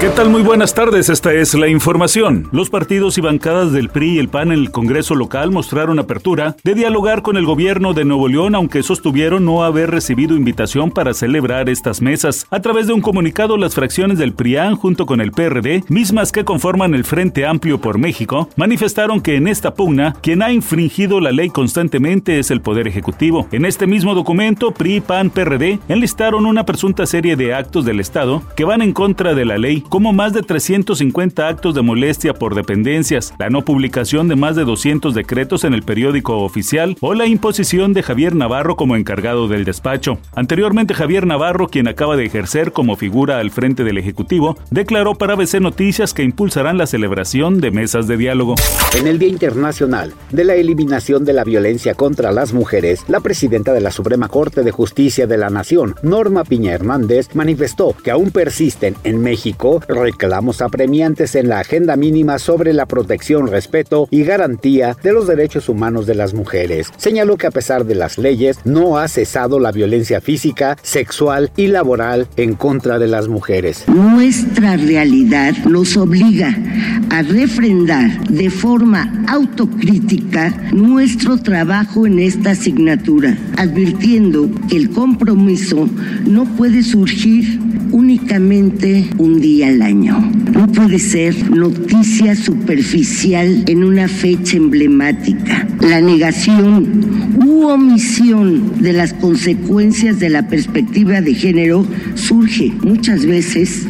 ¿Qué tal? Muy buenas tardes, esta es la información. Los partidos y bancadas del PRI y el PAN en el Congreso local mostraron apertura de dialogar con el gobierno de Nuevo León, aunque sostuvieron no haber recibido invitación para celebrar estas mesas. A través de un comunicado, las fracciones del PRIAN junto con el PRD, mismas que conforman el Frente Amplio por México, manifestaron que en esta pugna, quien ha infringido la ley constantemente es el Poder Ejecutivo. En este mismo documento, PRI, PAN, PRD enlistaron una presunta serie de actos del Estado que van en contra de la ley como más de 350 actos de molestia por dependencias, la no publicación de más de 200 decretos en el periódico oficial o la imposición de Javier Navarro como encargado del despacho. Anteriormente, Javier Navarro, quien acaba de ejercer como figura al frente del Ejecutivo, declaró para ABC Noticias que impulsarán la celebración de mesas de diálogo. En el Día Internacional de la Eliminación de la Violencia contra las Mujeres, la presidenta de la Suprema Corte de Justicia de la Nación, Norma Piña Hernández, manifestó que aún persisten en México reclamos apremiantes en la agenda mínima sobre la protección, respeto y garantía de los derechos humanos de las mujeres. Señaló que a pesar de las leyes, no ha cesado la violencia física, sexual y laboral en contra de las mujeres. Nuestra realidad nos obliga a refrendar de forma autocrítica nuestro trabajo en esta asignatura, advirtiendo que el compromiso no puede surgir únicamente un día al año. No puede ser noticia superficial en una fecha emblemática. La negación u omisión de las consecuencias de la perspectiva de género surge muchas veces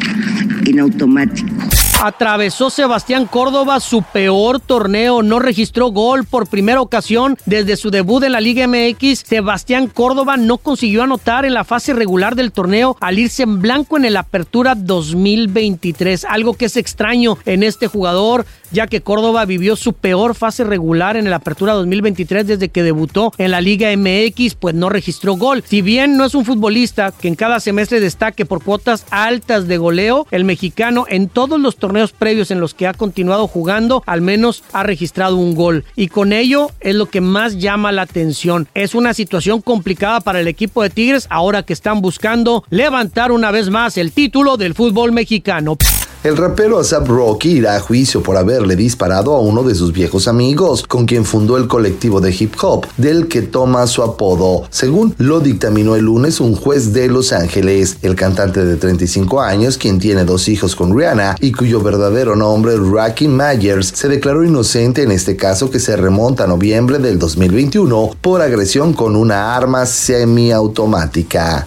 en automático. Atravesó Sebastián Córdoba su peor torneo, no registró gol por primera ocasión desde su debut en la Liga MX. Sebastián Córdoba no consiguió anotar en la fase regular del torneo al irse en blanco en el Apertura 2023, algo que es extraño en este jugador, ya que Córdoba vivió su peor fase regular en el Apertura 2023 desde que debutó en la Liga MX, pues no registró gol. Si bien no es un futbolista que en cada semestre destaque por cuotas altas de goleo, el mexicano en todos los torneos torneos previos en los que ha continuado jugando, al menos ha registrado un gol. Y con ello es lo que más llama la atención. Es una situación complicada para el equipo de Tigres ahora que están buscando levantar una vez más el título del fútbol mexicano. El rapero Asap Rocky irá a juicio por haberle disparado a uno de sus viejos amigos, con quien fundó el colectivo de hip hop, del que toma su apodo. Según lo dictaminó el lunes un juez de Los Ángeles, el cantante de 35 años, quien tiene dos hijos con Rihanna y cuyo verdadero nombre Rocky Myers, se declaró inocente en este caso que se remonta a noviembre del 2021 por agresión con una arma semiautomática.